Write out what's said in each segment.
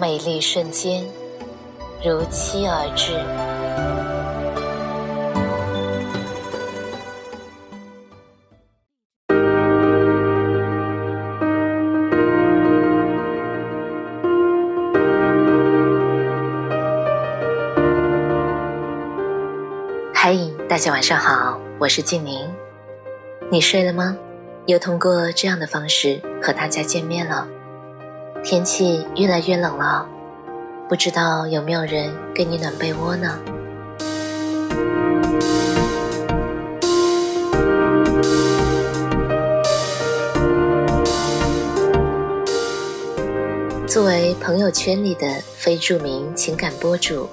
美丽瞬间如期而至。嗨，大家晚上好，我是静宁。你睡了吗？又通过这样的方式和大家见面了。天气越来越冷了，不知道有没有人给你暖被窝呢？作为朋友圈里的非著名情感博主。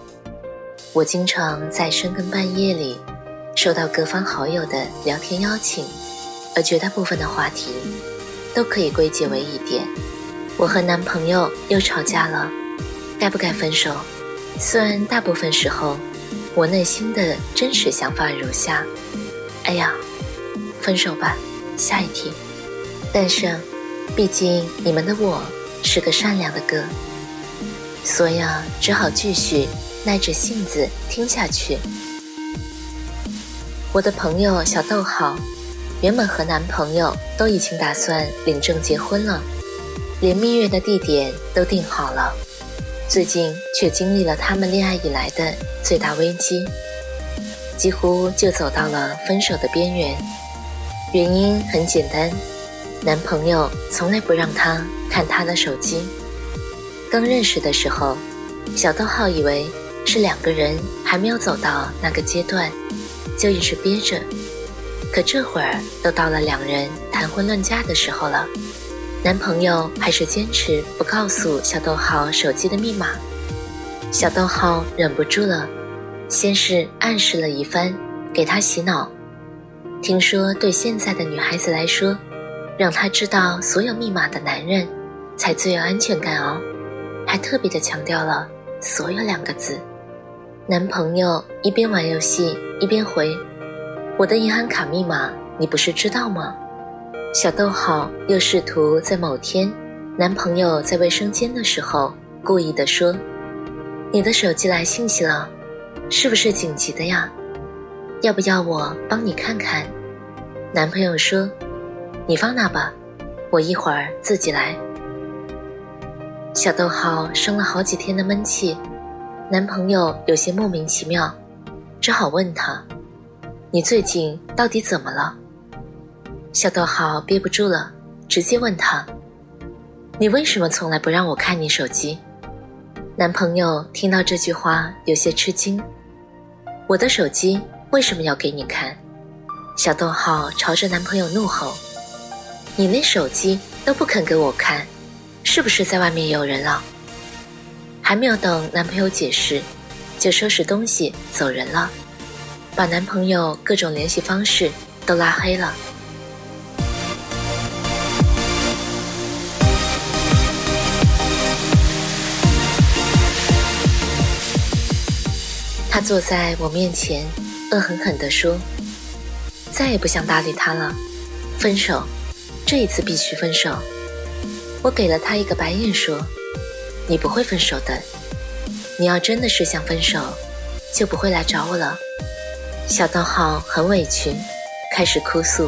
我经常在深更半夜里收到各方好友的聊天邀请，而绝大部分的话题都可以归结为一点：我和男朋友又吵架了，该不该分手？虽然大部分时候我内心的真实想法如下：哎呀，分手吧，下一题。但是，毕竟你们的我是个善良的哥，所以啊，只好继续。耐着性子听下去。我的朋友小逗号，原本和男朋友都已经打算领证结婚了，连蜜月的地点都定好了，最近却经历了他们恋爱以来的最大危机，几乎就走到了分手的边缘。原因很简单，男朋友从来不让她看他的手机。刚认识的时候，小逗号以为。是两个人还没有走到那个阶段，就一直憋着。可这会儿都到了两人谈婚论嫁的时候了，男朋友还是坚持不告诉小逗号手机的密码。小逗号忍不住了，先是暗示了一番，给他洗脑。听说对现在的女孩子来说，让她知道所有密码的男人，才最有安全感哦。还特别的强调了“所有”两个字。男朋友一边玩游戏一边回：“我的银行卡密码你不是知道吗？”小逗号又试图在某天，男朋友在卫生间的时候，故意的说：“你的手机来信息了，是不是紧急的呀？要不要我帮你看看？”男朋友说：“你放那吧，我一会儿自己来。”小逗号生了好几天的闷气。男朋友有些莫名其妙，只好问他：“你最近到底怎么了？”小逗号憋不住了，直接问他：“你为什么从来不让我看你手机？”男朋友听到这句话有些吃惊：“我的手机为什么要给你看？”小逗号朝着男朋友怒吼：“你那手机都不肯给我看，是不是在外面有人了？”还没有等男朋友解释，就收拾东西走人了，把男朋友各种联系方式都拉黑了。他坐在我面前，恶狠狠地说：“再也不想搭理他了，分手，这一次必须分手。”我给了他一个白眼，说。你不会分手的，你要真的是想分手，就不会来找我了。小逗号很委屈，开始哭诉。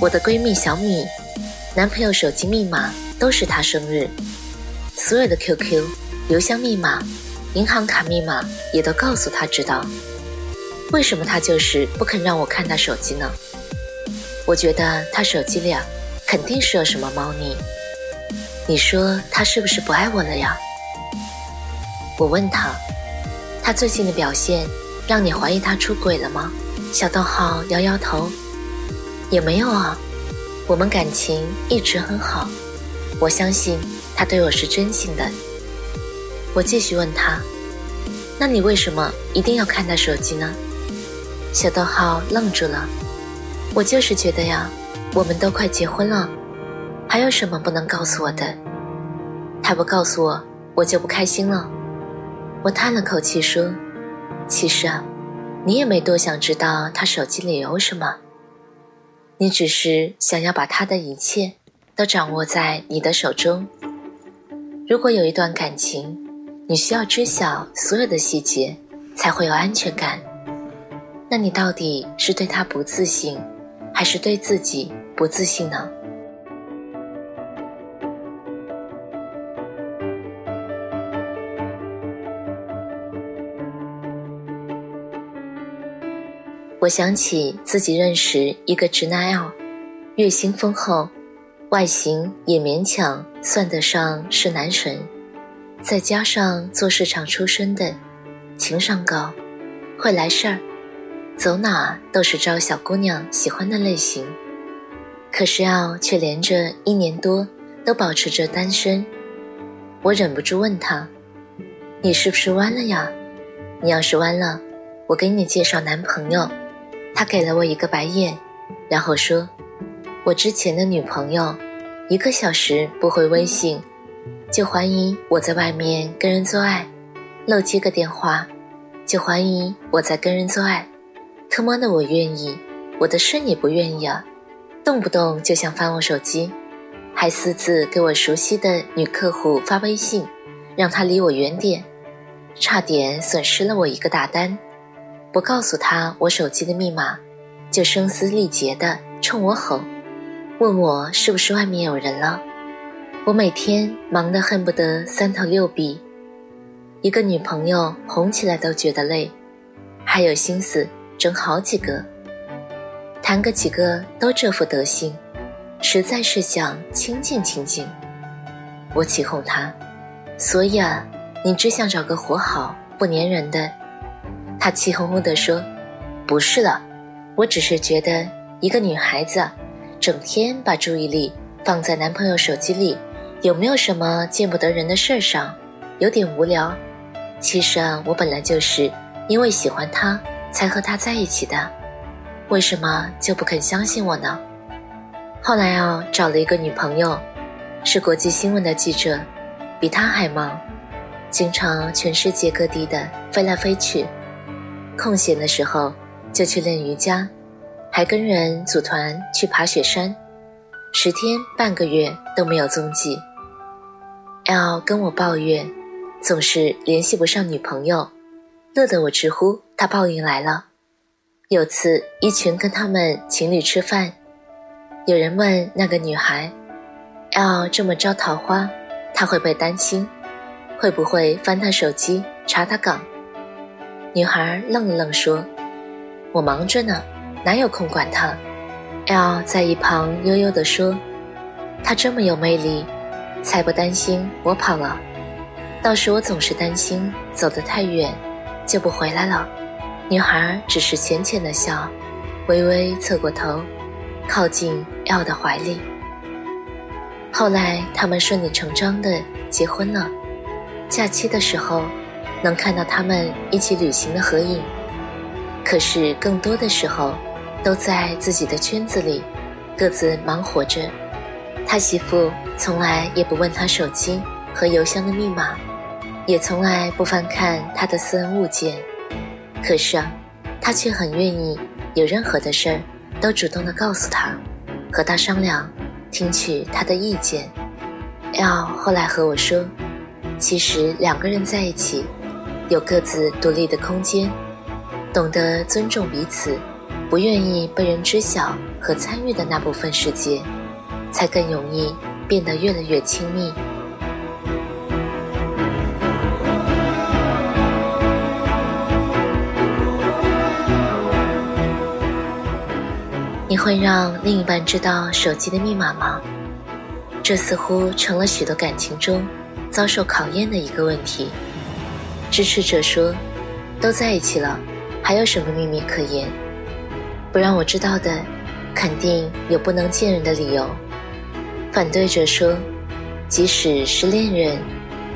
我的闺蜜小米，男朋友手机密码都是她生日，所有的 QQ、邮箱密码、银行卡密码也都告诉他知道。为什么他就是不肯让我看他手机呢？我觉得他手机里肯定是有什么猫腻。你说他是不是不爱我了呀？我问他，他最近的表现让你怀疑他出轨了吗？小逗号摇摇头，也没有啊，我们感情一直很好，我相信他对我是真心的。我继续问他：“那你为什么一定要看他手机呢？”小逗号愣住了。我就是觉得呀，我们都快结婚了，还有什么不能告诉我的？他不告诉我，我就不开心了。我叹了口气说：“其实啊，你也没多想知道他手机里有什么，你只是想要把他的一切都掌握在你的手中。如果有一段感情，你需要知晓所有的细节，才会有安全感。那你到底是对他不自信？”还是对自己不自信呢？我想起自己认识一个直男 L，月薪丰厚，外形也勉强算得上是男神，再加上做市场出身的，情商高，会来事儿。走哪都是招小姑娘喜欢的类型，可是要却连着一年多都保持着单身。我忍不住问他：“你是不是弯了呀？你要是弯了，我给你介绍男朋友。”他给了我一个白眼，然后说：“我之前的女朋友，一个小时不回微信，就怀疑我在外面跟人做爱；漏接个电话，就怀疑我在跟人做爱。”特么的，我愿意，我的肾也不愿意啊！动不动就想翻我手机，还私自给我熟悉的女客户发微信，让她离我远点，差点损失了我一个大单。不告诉他我手机的密码，就声嘶力竭的冲我吼，问我是不是外面有人了。我每天忙得恨不得三头六臂，一个女朋友哄起来都觉得累，还有心思。整好几个，谈个几个都这副德行，实在是想清静清静。我起哄他，所以啊，你只想找个活好不粘人的。他气哄哄地说：“不是了，我只是觉得一个女孩子，整天把注意力放在男朋友手机里，有没有什么见不得人的事儿上，有点无聊。其实啊，我本来就是因为喜欢他。”才和他在一起的，为什么就不肯相信我呢？后来啊，找了一个女朋友，是国际新闻的记者，比他还忙，经常全世界各地的飞来飞去，空闲的时候就去练瑜伽，还跟人组团去爬雪山，十天半个月都没有踪迹。L 跟我抱怨，总是联系不上女朋友。乐得我直呼他报应来了。有次一群跟他们情侣吃饭，有人问那个女孩：“，L 这么招桃花，他会不会担心？会不会翻他手机查他岗？”女孩愣了愣说：“我忙着呢，哪有空管他？”L 在一旁悠悠地说：“他这么有魅力，才不担心我跑了。倒是我总是担心走得太远。”就不回来了。女孩只是浅浅的笑，微微侧过头，靠近 L 的怀里。后来他们顺理成章的结婚了。假期的时候，能看到他们一起旅行的合影。可是更多的时候，都在自己的圈子里，各自忙活着。他媳妇从来也不问他手机和邮箱的密码。也从来不翻看他的私人物件，可是啊，他却很愿意有任何的事儿都主动的告诉他，和他商量，听取他的意见。L 后来和我说，其实两个人在一起，有各自独立的空间，懂得尊重彼此，不愿意被人知晓和参与的那部分世界，才更容易变得越来越亲密。你会让另一半知道手机的密码吗？这似乎成了许多感情中遭受考验的一个问题。支持者说：“都在一起了，还有什么秘密可言？不让我知道的，肯定有不能见人的理由。”反对者说：“即使是恋人，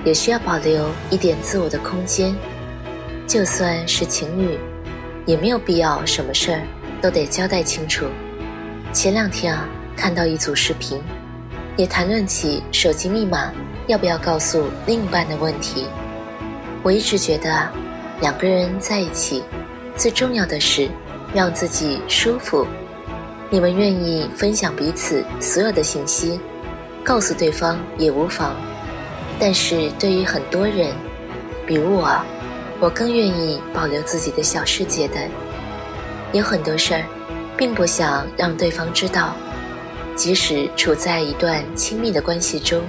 也需要保留一点自我的空间。就算是情侣，也没有必要什么事儿都得交代清楚。前两天啊，看到一组视频，也谈论起手机密码要不要告诉另一半的问题。我一直觉得啊，两个人在一起，最重要的是让自己舒服。你们愿意分享彼此所有的信息，告诉对方也无妨。但是对于很多人，比如我，我更愿意保留自己的小世界的。有很多事儿，并不想让对方知道。即使处在一段亲密的关系中，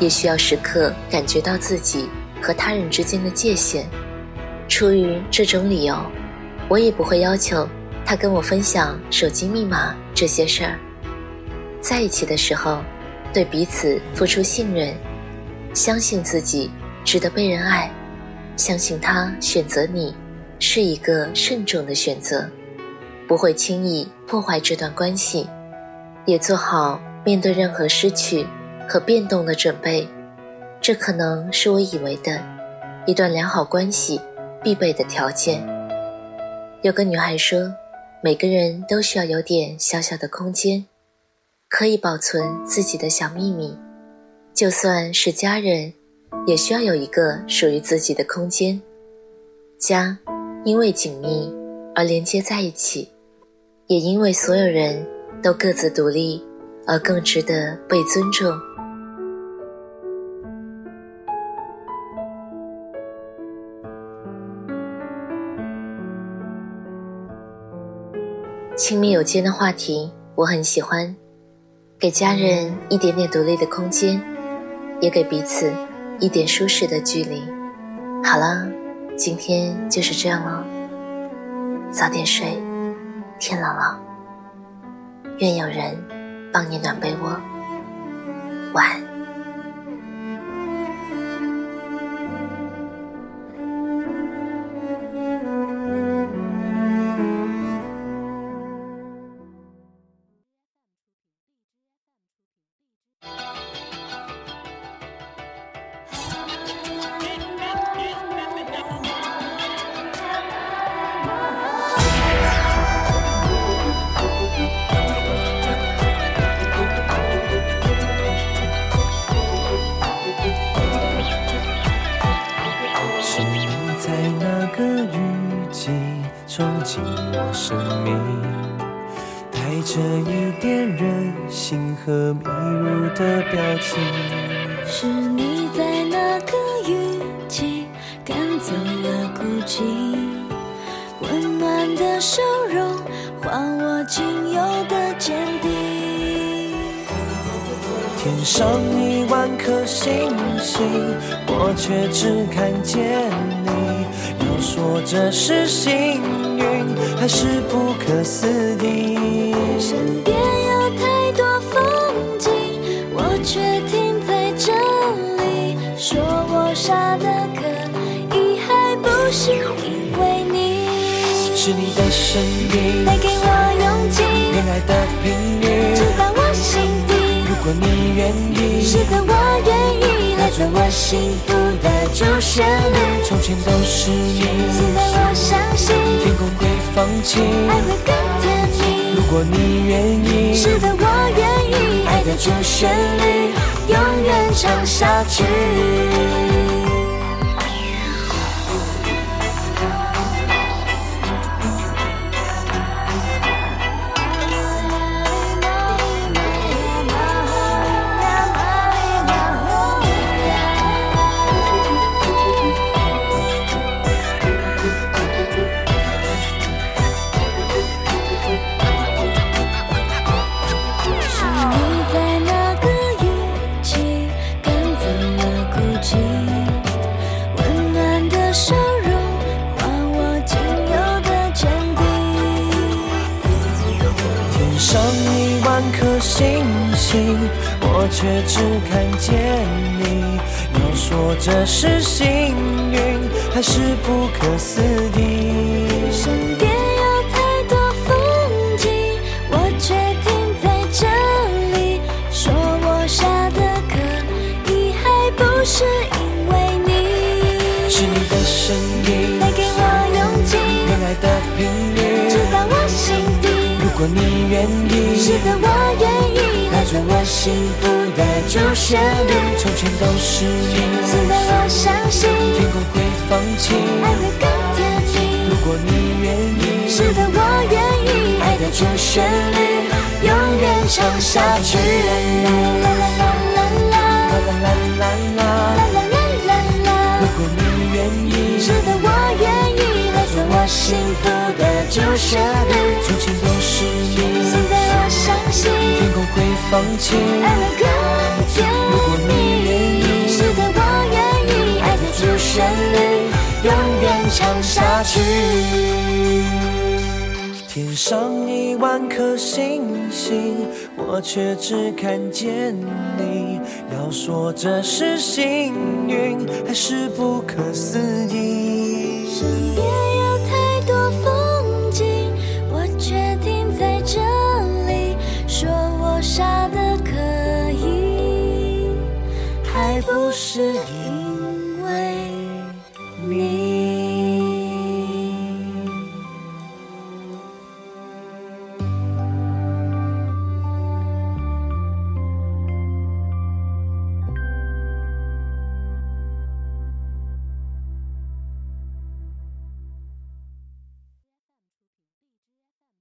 也需要时刻感觉到自己。和他人之间的界限，出于这种理由，我也不会要求他跟我分享手机密码这些事儿。在一起的时候，对彼此付出信任，相信自己值得被人爱，相信他选择你是一个慎重的选择，不会轻易破坏这段关系，也做好面对任何失去和变动的准备。这可能是我以为的，一段良好关系必备的条件。有个女孩说，每个人都需要有点小小的空间，可以保存自己的小秘密。就算是家人，也需要有一个属于自己的空间。家，因为紧密而连接在一起，也因为所有人都各自独立而更值得被尊重。亲密有间的话题，我很喜欢。给家人一点点独立的空间，也给彼此一点舒适的距离。好了，今天就是这样了。早点睡，天冷了，愿有人帮你暖被窝。晚安。这一点任性和迷路的表情，是你在那个雨季赶走了孤寂，温暖的笑容换我仅有的坚定。天上一万颗星星，我却只看见说这是幸运，还是不可思议？身边有太多风景，我却停在这里。说我傻的可以，还不是因为你。是你的声音带给我勇气，恋爱的频率直到我心底。如果你愿意，是的我愿意，来做我幸福的主旋律。从前都是你，现在我相信天空会放晴，爱会更甜蜜。如果你愿意，是的，我愿意，爱的主旋律永远唱下去。我却只看见你。要说这是幸运，还是不可思议？果你愿意，是的，我愿意来做我幸福的主旋律。从前都是你，现在我相信天空会放晴，爱会更甜蜜。如果你愿意，是的，我愿意爱的主旋律永远唱下去。啦啦啦啦啦啦啦啦啦啦啦。啦啦啦啦啦如果你愿意，是的，我愿意来做我幸福的主旋律。从前现在我相信天空会放晴，爱会更甜如果你愿。意，是的，我愿意爱的主旋律永远唱下去。天上一万颗星星，我却只看见你。要说这是幸运，还是不可思议？